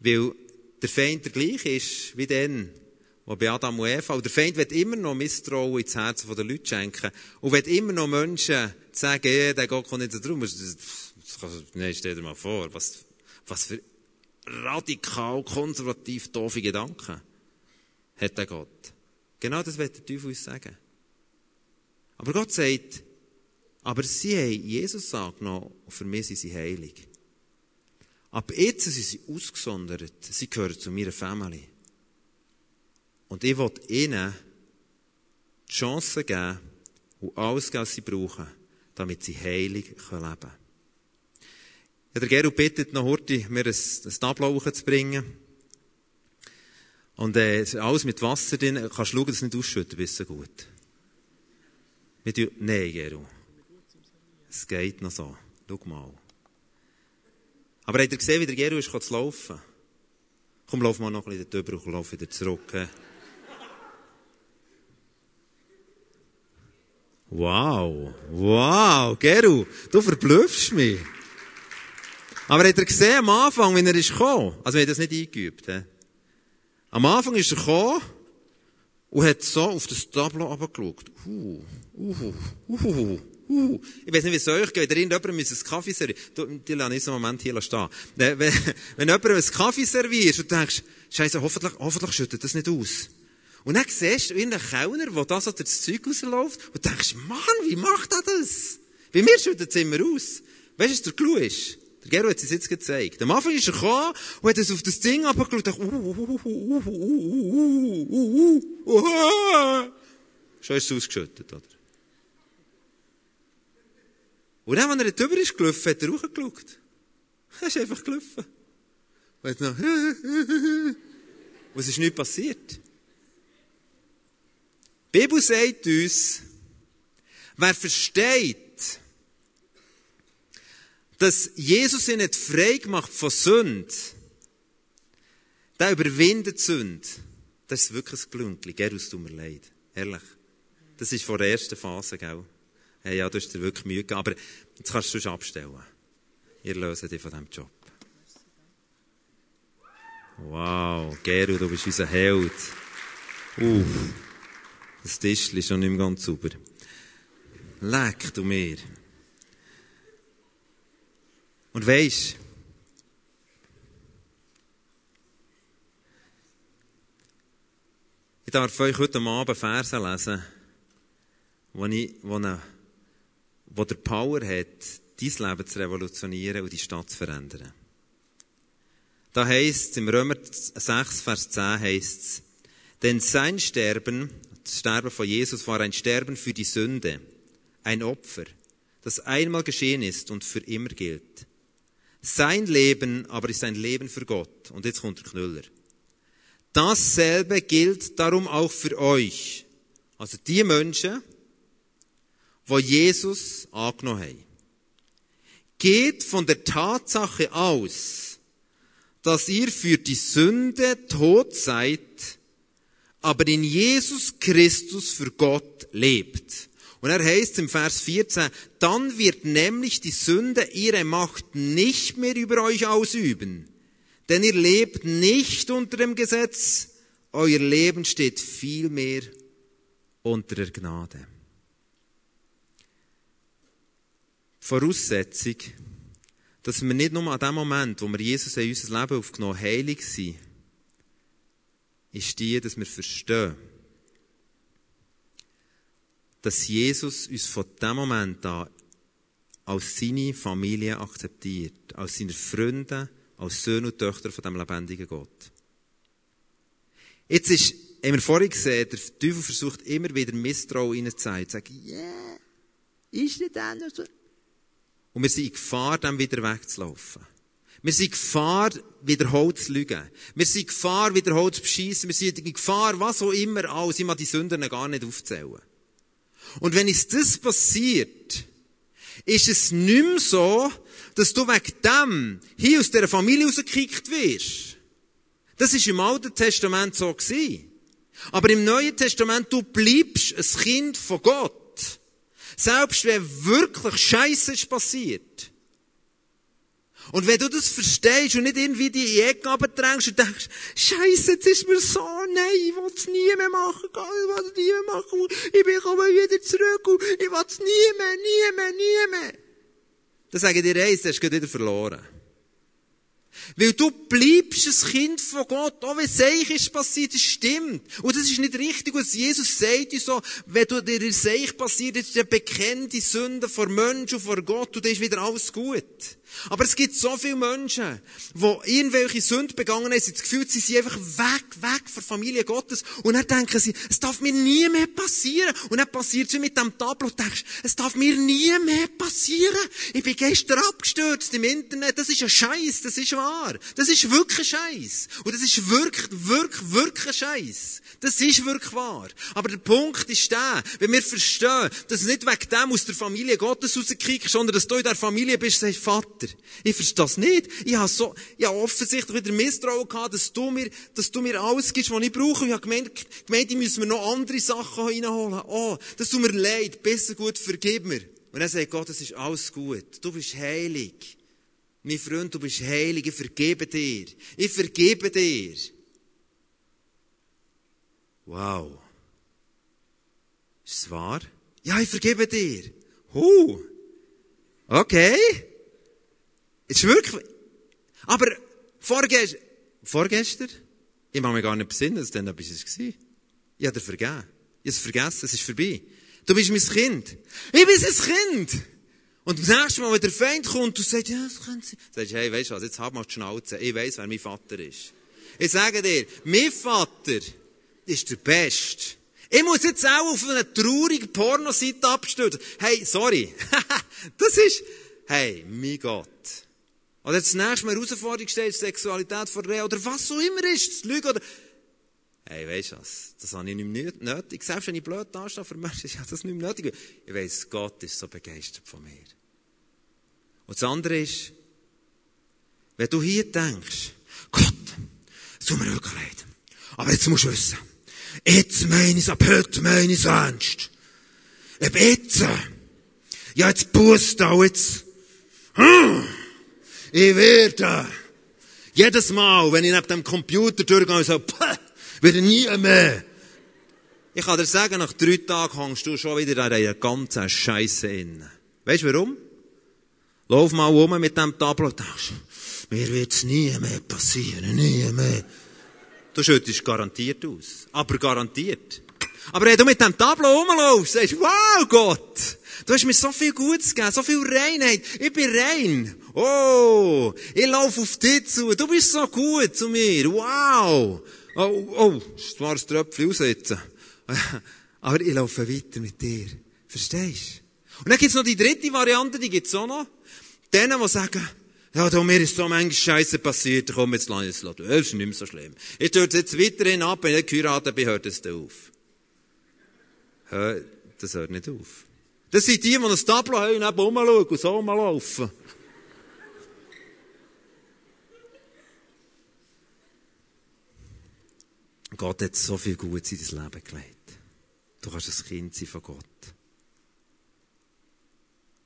Weil der Feind der gleiche ist wie dann, wo bei Adam und Eva. Und der Feind wird immer noch Misstrauen ins Herz der Leute schenken. Und wird immer noch Menschen sagen, ja, der Gott kommt nicht darum. Nein, stell dir mal vor, was, was für radikal, konservativ, doofe Gedanken hat der Gott. Genau das wird der Teufel uns sagen. Aber Gott sagt, aber sie haben Jesus angenommen und für mich sind sie heilig. Ab jetzt sind sie ausgesondert. Sie gehören zu meiner Familie. Und ich will ihnen die Chance geben und alles geben, was sie brauchen, damit sie heilig leben können. Ja, der Gero bittet noch heute, mir ein, ein Tableau zu bringen. Und äh, alles mit Wasser drin. Kannst du schauen, dass es nicht ausschütten, bist du gut. Nein, Gero. Es geht noch so. Schau mal. Aber habt ihr gesehen, wie der Gero ist zu laufen? Komm, lauf mal noch ein bisschen drüber und lauf wieder zurück. Wow, wow, Geru, du verblüffst mich. Aber habt ihr gesehen am Anfang, wenn er ist gekommen? Also wir haben das nicht eingeübt. He? Am Anfang ist er gekommen und hat so auf das Tableau runtergeschaut. Uh, uh, uh, uh uh. Ich weiß nicht, wie es euch geht. Wenn irgendjemandem einen Kaffee serviert, die lasse ich einen Moment hier stehen. Wenn, wenn jemandem einen Kaffee serviert und du denkst, Scheiße, hoffentlich, hoffentlich schüttet das nicht aus. Und dann siehst du irgendeinen Kellner, der das oder das Zeug rausläuft und denkst, Mann, wie macht er das? Bei mir schüttet es immer aus. Weißt du, was der Clou ist? Der Gero hat es jetzt gezeigt. Am Anfang ist er gekommen und hat es auf das Ding abgeschaut und dachte, uh, uh, uh, uh, uh, und dann, wenn er drüber ist gelaufen, hat er hochgeschaut. Er ist einfach gelaufen. Und jetzt noch, was ist nicht passiert? Die Bibel sagt uns, wer versteht, dass Jesus ihn nicht frei gemacht von Sünde, der überwindet Sünde. Das ist wirklich ein Glündchen. Gerus, tut mir leid. Ehrlich. Das ist vor der ersten Phase, gell? Hey, ja, du hast dir wirklich Mühe gegeben. Aber jetzt kannst du es abstellen. Ihr löst dich von diesem Job. Wow, Geru, du bist unser Held. Uff, das Tischchen ist schon nicht mehr ganz sauber. Leck du mir. Und weisst, ich darf euch heute Abend Verse lesen, wo, ich, wo, eine, wo der Power hat, dein Leben zu revolutionieren und die Stadt zu verändern. Da heißt es, im Römer 6, Vers 10 heißt es, denn sein Sterben, das Sterben von Jesus war ein Sterben für die Sünde, ein Opfer, das einmal geschehen ist und für immer gilt. Sein Leben aber ist ein Leben für Gott. Und jetzt kommt der Knüller. Dasselbe gilt darum auch für euch. Also die Menschen, wo Jesus angenommen haben. Geht von der Tatsache aus, dass ihr für die Sünde tot seid, aber in Jesus Christus für Gott lebt. Und er heißt im Vers 14, dann wird nämlich die Sünde ihre Macht nicht mehr über euch ausüben. Denn ihr lebt nicht unter dem Gesetz, euer Leben steht vielmehr unter der Gnade. Voraussetzung, dass wir nicht nur an dem Moment, wo wir Jesus in unser Leben aufgenommen heilig sind, ist die, dass wir verstehen, dass Jesus uns von dem Moment an als seine Familie akzeptiert, als seine Freunde, als Söhne und Töchter von dem lebendigen Gott. Jetzt ist, haben wir vorhin gesehen, der Teufel versucht immer wieder Misstrauen reinzuzeigen, zu sagen, yeah, ist nicht anders. Und wir sind in Gefahr, dem wieder wegzulaufen. Wir sind in Gefahr, wiederholt zu lügen. Wir sind in Gefahr, wiederholt zu beschissen. Wir sind in Gefahr, was auch immer alles. Ich mag die Sünden gar nicht aufzählen. Und wenn es das passiert, ist es nicht mehr so, dass du wegen dem hier aus dieser Familie rausgekickt wirst. Das ist im Alten Testament so gewesen. Aber im Neuen Testament, du bleibst ein Kind von Gott. Selbst wenn wirklich Scheiße ist passiert. Und wenn du das verstehst und nicht irgendwie die Ecke abdrängst und denkst, Scheiße, jetzt ist mir so, nein, ich will es nie mehr machen, ich will es nie mehr machen, ich komme wieder zurück und ich will es nie mehr, nie mehr, nie mehr. Dann sage ich dir eins, du hast wieder verloren. Weil du bleibst ein Kind von Gott, auch wenn Seich ist passiert, das stimmt. Und das ist nicht richtig, was Jesus sagt uns so, wenn du dir Seich passiert, ist der bekannte Sünde vor Menschen und vor Gott und dann ist wieder alles gut. Aber es gibt so viele Menschen, die irgendwelche Sünden begangen haben, sie das Gefühl, sie sind einfach weg, weg von der Familie Gottes. Und dann denken sie, es darf mir nie mehr passieren. Und dann passiert es mit dem Tableau und denkst, es darf mir nie mehr passieren. Ich bin gestern abgestürzt im Internet. Das ist ein Scheiß, das ist wahr. Das ist wirklich ein Scheiß. Und das ist wirklich, wirklich, wirklich ein Scheiß. Das ist wirklich wahr. Aber der Punkt ist der, wenn wir verstehen, dass du nicht wegen dem aus der Familie Gottes rauskriegst, sondern dass du in der Familie bist, sagst, Vater, ich verstehe das nicht. Ich habe so, ich habe offensichtlich wieder Misstrauen gehabt, dass du mir, dass du mir alles gibst, was ich brauche. Ich habe gemeint, gemeint, ich müssen mir noch andere Sachen reinholen. Oh, das tut mir leid. Besser gut, vergib mir. Und dann sagt Gott, es ist alles gut. Du bist heilig. Mein Freund, du bist heilig. Ich vergebe dir. Ich vergebe dir. Wow. Ist es wahr? Ja, ich vergebe dir. Huh. Okay. Ist wirklich. Aber vorgestern, vorgestern, ich mag mich gar nicht besinnen, dass dann etwas war. Ich habe dir vergeben. Ich habe es vergessen, es ist vorbei. Du bist mein Kind. Ich bin ein Kind. Und das nächste Mal, wenn der Feind kommt und sagt, ja, das könnte sein, sagst du, hey, weißt du was, jetzt hab mal die Schnauze. Ich weiss, wer mein Vater ist. Ich sage dir, mein Vater ist der Beste. Ich muss jetzt auch auf eine traurige Pornoseite abstürzen. Hey, sorry. das ist, hey, mein Gott. Oder das nächste Mal Herausforderung steht, Sexualität vor der oder was auch immer ist, das Lügen oder... Hey, weisst du was? Das habe ich nicht mehr nötig. Selbst wenn ich blöd dastehe für Menschen, ich habe das nicht mehr nötig. Ich weiss, Gott ist so begeistert von mir. Und das andere ist, wenn du hier denkst, Gott, es tut mir wirklich leid. Aber jetzt musst du wissen, jetzt meine ich ab heute meine ich ernst. Ob jetzt, ja jetzt Bust auch jetzt, hm, ich werde, jedes Mal, wenn ich neben dem Computer durchgehe, so, pah, wieder nie mehr. Ich kann dir sagen, nach drei Tagen hängst du schon wieder an dieser ganzen Scheiße inne. Weißt du warum? Lauf mal rum mit dem Tableau und denkst, mir wird's nie mehr passieren, nie mehr. Du schüttest garantiert aus. Aber garantiert. Aber wenn du mit dem Tableau rumlaufst, sagst wow, Gott, du hast mir so viel Gutes gegeben, so viel Reinheit. Ich bin rein. Oh, ich laufe auf dich zu. Du bist so gut zu mir. Wow. Oh, oh, das war ein Tröpfchen aussetzen. Aber ich laufe weiter mit dir. Verstehst du? Und dann gibt's noch die dritte Variante, die gibt's auch noch. Denen, die sagen, ja, da, mir ist so manchmal Scheiße passiert, komm, jetzt lass es Das ist nicht mehr so schlimm. Ich tue jetzt weiterhin ab, wenn ich geheiratet bin, hört es dann auf. Hör, das hört nicht auf. Das sind die, die ein Tableau haben und eben rumschauen und so rumlaufen. Gott hat so viel Gutes in dein Leben gelegt. Du kannst ein Kind sein von Gott.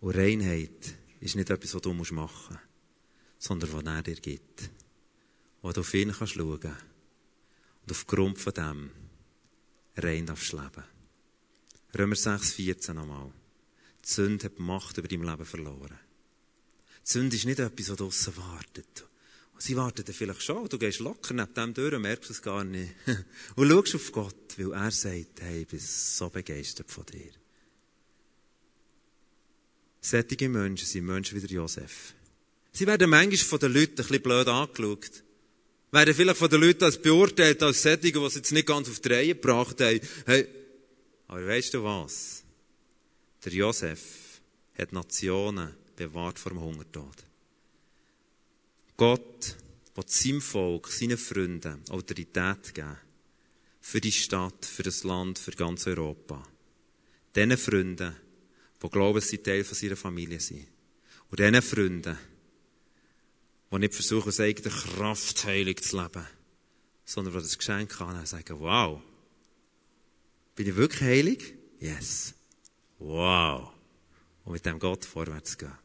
Und Reinheit ist nicht etwas, was du machen musst, sondern was er dir gibt. Wo du auf ihn kannst schauen und aufgrund von dem rein darfst leben. Römer 6, 14 nochmal. Die Sünde hat die Macht über dein Leben verloren. Die Sünde ist nicht etwas, was draussen wartet. Sie warten vielleicht schon. Du gehst locker neben dem durch und merkst es gar nicht. Und schaust auf Gott, weil er sagt, hey, ich bin so begeistert von dir. Sättige Menschen sind Menschen wie der Josef. Sie werden manchmal von den Leuten ein bisschen blöd angeschaut. Werden vielleicht von den Leuten als beurteilt, als Sättige, die es jetzt nicht ganz auf die Reihe gebracht haben. Hey, aber weißt du was? Der Josef hat Nationen bewahrt vor dem Hungertod. Gott will seinem Volk, seinen Freunden Autorität geben. Für die Stadt, für das Land, für ganz Europa. Diesen Freunden, die glauben, sie Teil von ihrer Familie sind. Und diesen Freunden, die nicht versuchen, aus eigener Kraft heilig zu leben, sondern die das Geschenk haben und sagen, wow, bin ich wirklich heilig? Yes. Wow. Und mit dem Gott vorwärts gehen.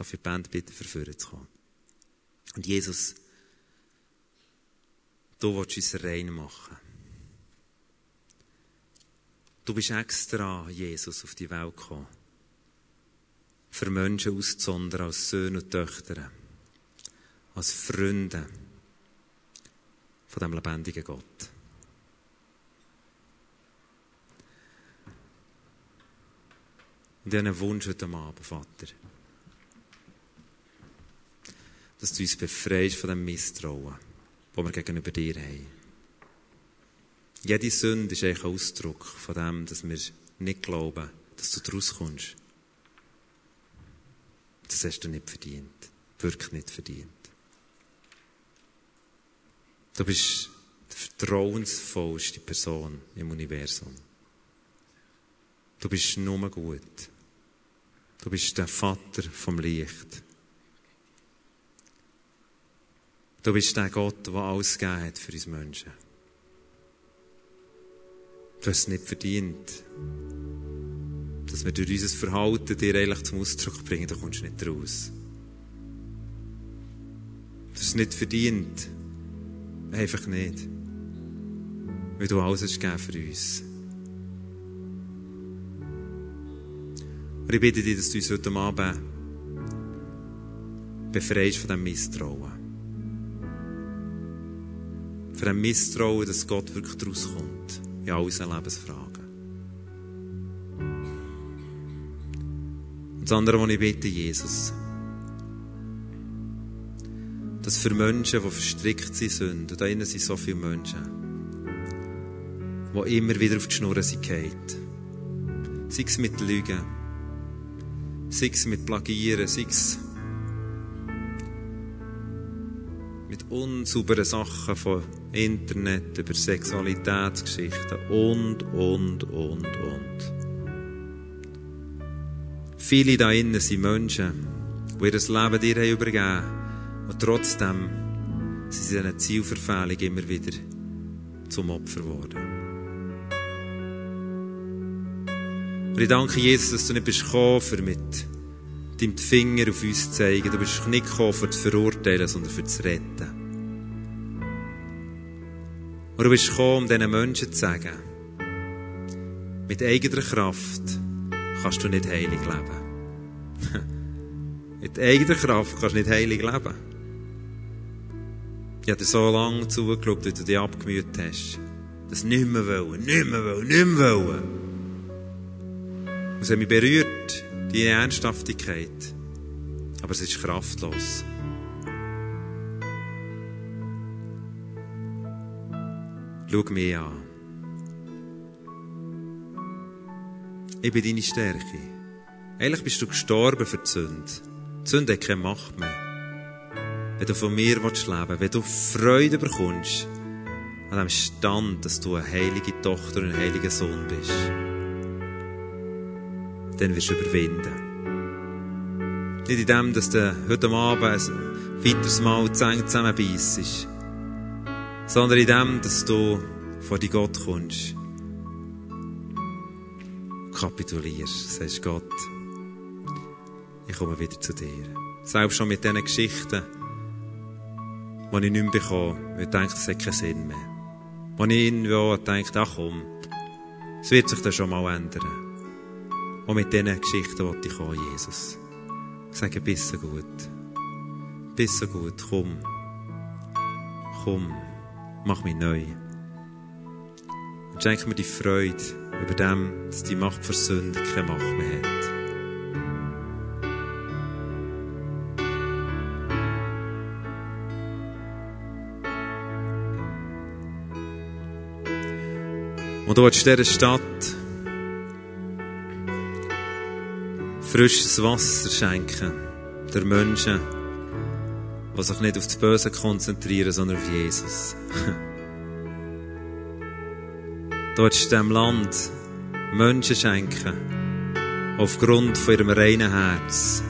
Ich die Band bitte verführen zu kommen? Und Jesus, du willst uns rein machen. Du bist extra, Jesus, auf die Welt gekommen. Für Menschen auszusondern als Söhne und Töchter. Als Freunde von dem lebendigen Gott. Und ich habe einen Wunsch heute Abend, Vater. Dass du uns befreist von dem Misstrauen, das wir gegenüber dir haben. Jede Sünde ist eigentlich ein Ausdruck von dem, dass wir nicht glauben, dass du daraus kommst. Das hast du nicht verdient. Wirklich nicht verdient. Du bist die vertrauensvollste Person im Universum. Du bist nur gut. Du bist der Vater vom Licht. Du bist der Gott, der alles gegeben hat für uns Menschen. Du hast es nicht verdient, dass wir durch unser Verhalten dir eigentlich zum Ausdruck bringen, da kommst du nicht raus. Du hast es nicht verdient. Einfach nicht. Weil du alles hast gegeben für uns. Und ich bitte dich, dass du uns heute Abend befreist von diesem Misstrauen. Von diesem Misstrauen, dass Gott wirklich daraus kommt. In all unseren Lebensfragen. Und das andere, was ich bitte, Jesus, dass für Menschen, die verstrickt sind, und da sind so viele Menschen, die immer wieder auf die Schnur sind. Sei es mit Lügen, sei es mit Plagieren, sei es unsauberen Sachen von Internet über Sexualitätsgeschichten und, und, und, und. Viele da innen sind Menschen, die ihr Leben dir haben übergeben und trotzdem sind sie einer Zielverfehlung immer wieder zum Opfer geworden. Und ich danke Jesus, dass du nicht bist gekommen, für mit deinem Finger auf uns zu zeigen. Du bist nicht gekommen, für zu verurteilen, sondern für zu retten. Und du bist gekommen, um diesen Menschen zu sagen, mit eigener Kraft kannst du nicht heilig leben. mit eigener Kraft kannst du nicht heilig leben. Ich habe dir so lange zugeschaut, wie du dich abgemüht hast. Das nicht mehr wollen, nicht mehr wollen, nicht mehr wollen. Und es hat mich berührt, deine Ernsthaftigkeit. Aber es ist kraftlos. Schau mich an. Ich bin deine Stärke. Eigentlich bist du gestorben für die Sünde. Die Sünde hat keine Macht mehr. Wenn du von mir willst wenn du Freude bekommst an dem Stand, dass du eine heilige Tochter und ein heiliger Sohn bist, dann wirst du überwinden. Nicht in dem, dass du heute Abend ein weiteres Mal die zusammenbeissest, sondern in dem, dass du vor die Gott kommst. Kapitulierst, sagst Gott, ich komme wieder zu dir. Selbst schon mit diesen Geschichten, die ich nicht mehr bekomme, weil ich denke, das hat keinen Sinn mehr. Wo ich irgendwo denke, ach komm, es wird sich dann schon mal ändern. Und mit diesen Geschichten wollte ich kommen, Jesus. Ich sage, bist so gut. Bist so gut, komm. Komm, mach mich neu. Und schenk mir die Freude über dem, dass die Macht für Sünde keine Macht mehr hat. Und du willst dieser Stadt frisches Wasser schenken, der Menschen, die sich nicht auf das Böse konzentrieren, sondern auf Jesus. du willst diesem Land Menschen schenken, aufgrund von ihrem reinen Herz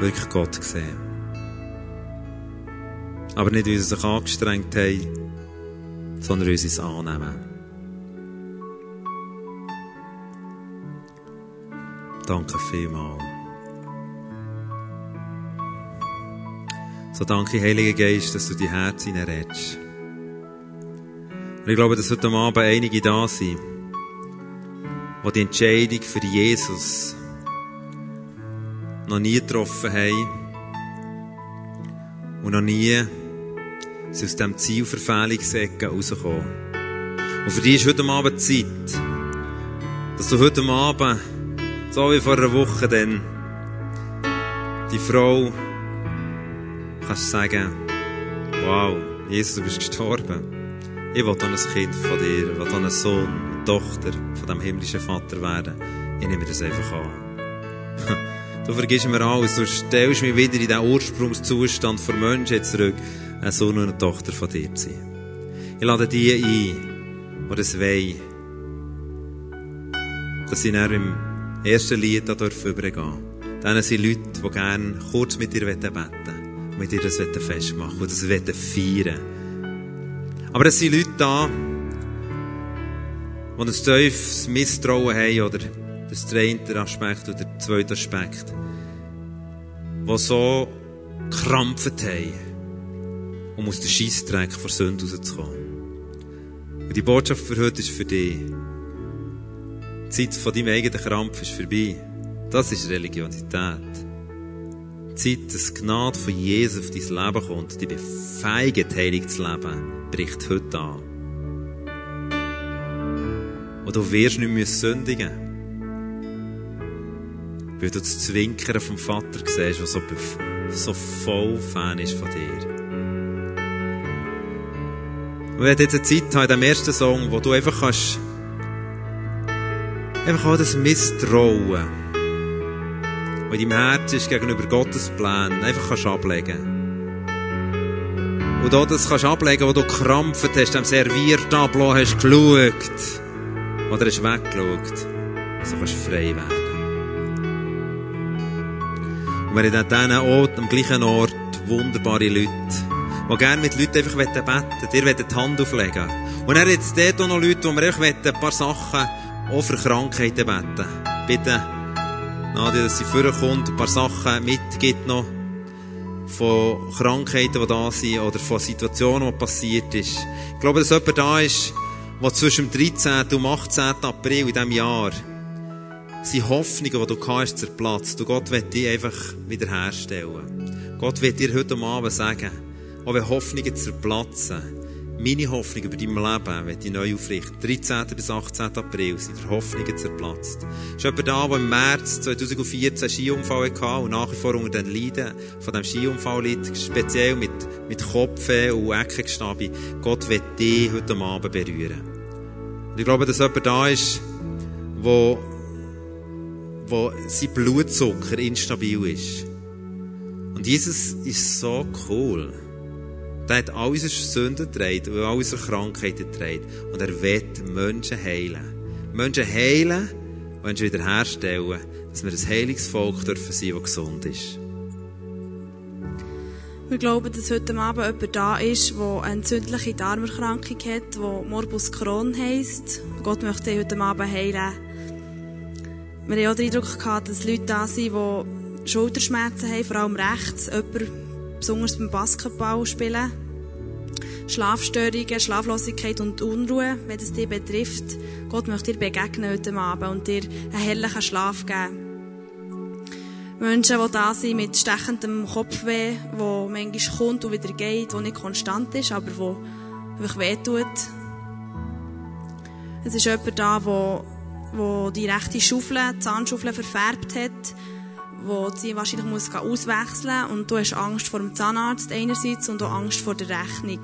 wirklich Gott sehen. Aber nicht, weil sie sich angestrengt haben, sondern weil sie es annehmen. Danke vielmals. So danke, Heiliger Geist, dass du die Herzen redest. Und ich glaube, dass heute Abend einige da sind, die die Entscheidung für Jesus noch nie getroffen haben und noch nie sie aus diesem Zielverfehlungsecken rauskommen. Und für dich ist heute Abend Zeit, dass du heute Abend, so wie vor einer Woche, dann die Frau kannst sagen, wow, Jesus, du bist gestorben. Ich will dann ein Kind von dir, ich will dann ein Sohn, eine Tochter von dem himmlischen Vater werden. Ich nehme das einfach an. Du vergisst mir alles, du stellst mich wieder in den Ursprungszustand von Menschen zurück, ein Sohn und eine Tochter von dir zu sein. Ich lade die ein, die das wollen, dass sie dann im ersten Lied da übergehen dürfen. Dann sind Leute, die gerne kurz mit dir beten wollen, mit dir das festmachen und das feiern Aber es sind Leute da, die ein tiefes Misstrauen haben oder das eine Aspekt oder der zweite Aspekt, die so gekrampft haben, um aus dem Scheissdreck vor Sünde rauszukommen. Und die Botschaft für heute ist für dich. Die Zeit von deinem eigenen Krampf ist vorbei. Das ist Religiosität. Zeit, dass die Gnade von Jesus auf dein Leben kommt, die befeigert, heilig zu leben, bricht heute an. Und du wirst nicht mehr sündigen weil du das Zwinkern vom Vater siehst, der so, so voll Fan ist von dir. Und wir jetzt eine Zeit haben, in dem ersten Song, wo du einfach kannst, einfach auch das Misstrauen, in deinem Herz ist gegenüber Gottes Plan, einfach kannst ablegen. Und auch das kannst ablegen, wo du krampft hast, am Serviertableau hast geschaut, oder hast weggeschaut, so kannst du frei werden. Und wir haben an diesem Ort, am gleichen Ort, wunderbare Leute, die gerne mit Leuten einfach beten wollen. Dir wollen die Hand auflegen. Und dann jetzt dort auch noch Leute, die wir einfach ein paar Sachen auch für Krankheiten beten. Bitte, Nadia, dass sie vorkommt, ein paar Sachen mitgibt noch von Krankheiten, die da sind, oder von Situationen, die passiert ist. Ich glaube, dass jemand da ist, der zwischen dem 13. und 18. April in diesem Jahr sind Hoffnungen, die du hast, zerplatzt. Und Gott wird dich einfach wiederherstellen. Gott wird dir heute Abend sagen, auch wenn Hoffnungen zerplatzen, meine Hoffnung über dein Leben wird ich neu aufrichten. 13. bis 18. April sind die Hoffnungen zerplatzt. Ist jemand da, der im März 2014 einen Skiunfall hatte und nach wie vor unter den Leiden von diesem Skiunfall liegt, speziell mit, mit Kopfen und Eckengeschnabi. Gott wird dich heute Abend berühren. Und ich glaube, dass jemand da ist, der wo sein Blutzucker instabil ist. Und Jesus ist so cool. Der hat all unsere Sünden getragen und all unsere Krankheiten getragen. Und er wird Menschen heilen. Menschen heilen und Menschen wiederherstellen, dass wir ein Heilungsvolk dürfen sein, das gesund ist. Wir glauben, dass heute Abend jemand da ist, der eine entzündliche Darmerkrankung hat, die Morbus Crohn heisst. Gott möchte heute Abend heilen. Wir haben auch den Eindruck gehabt, dass Leute da sind, die Schulterschmerzen haben, vor allem rechts. Jemand, besonders beim Basketball spielen. Schlafstörungen, Schlaflosigkeit und Unruhe, wenn es dich betrifft. Gott möchte dir begegnen heute Abend und dir einen herrlichen Schlaf geben. Menschen, die da sind mit stechendem Kopfweh, wo manchmal kommt und wieder geht, wo nicht konstant ist, aber wo einfach weh tut. Es ist jemand da, der wo die rechte Schaufel, die Zahnschaufel verfärbt hat, wo sie wahrscheinlich muss auswechseln muss. Und du hast Angst vor dem Zahnarzt einerseits und auch Angst vor der Rechnung.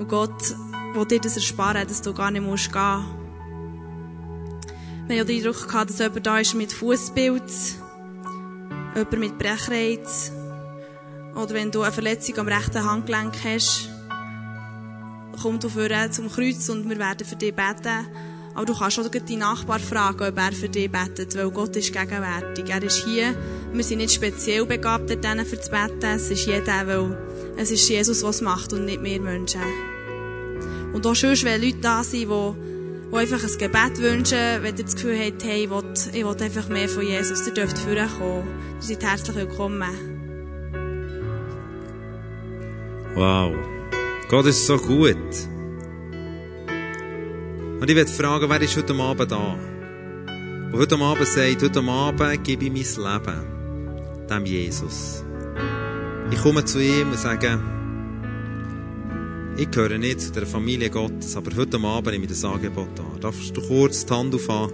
Und Gott will dir das ersparen, dass du gar nicht musst gehen. Wir haben den Eindruck dass jemand da ist mit Fußpilz, jemand mit Brechreiz, oder wenn du eine Verletzung am rechten Handgelenk hast, komm du vorher zum Kreuz und wir werden für dich beten. Aber du kannst auch deinen Nachbar fragen, ob er für dich betet, weil Gott ist gegenwärtig. Er ist hier. Wir sind nicht speziell begabt, denen für zu beten. Es ist jeder, weil es ist Jesus, was macht und nicht wir Menschen. Und auch schön, wenn Leute da sind, die, einfach ein Gebet wünschen, wenn ihr das Gefühl habt, hey, ich will, ich will einfach mehr von Jesus. Ihr dürft vorkommen. Ihr seid herzlich willkommen. Wow. Gott ist so gut. Und ich werde fragen, wer ist heute Abend da? Und heute Abend sagt, heute Abend gebe ich mein Leben dem Jesus. Ich komme zu ihm und sage, ich gehöre nicht zu der Familie Gottes, aber heute Abend nehme ich das Angebot an. Darfst du kurz die Hand aufhaben,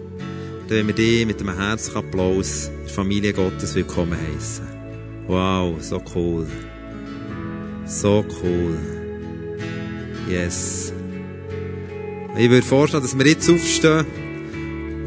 dann wir dich mit einem herzlichen Applaus der Familie Gottes willkommen heißen. Wow, so cool. So cool. Yes. Ich würde vorstellen, dass wir jetzt aufstehen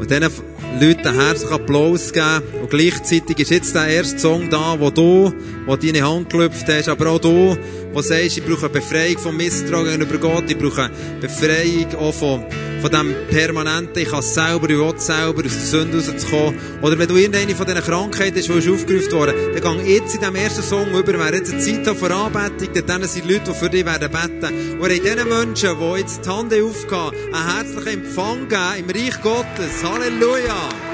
und diesen Leuten einen herzlichen Applaus geben. Und gleichzeitig ist jetzt der erste Song da, wo du, wo deine Hand gelüpft hast, aber auch du, wo sagst, ich brauche eine Befreiung vom Misstrauen gegenüber Gott, ich brauche eine Befreiung auch von, von dem Permanenten, ich kann es selber, ich will selber, aus der Sünde rauszukommen. Oder wenn du irgendeine von diesen Krankheiten hast, die aufgerufen worden, dann gang jetzt in diesem ersten Song über, wer jetzt eine Zeit für Anbetung, dann sind Leute, die für dich werden beten. Und in diesen Menschen, die jetzt die Hand aufgehen, einen herzlichen Empfang geben im Reich Gottes. Halleluja!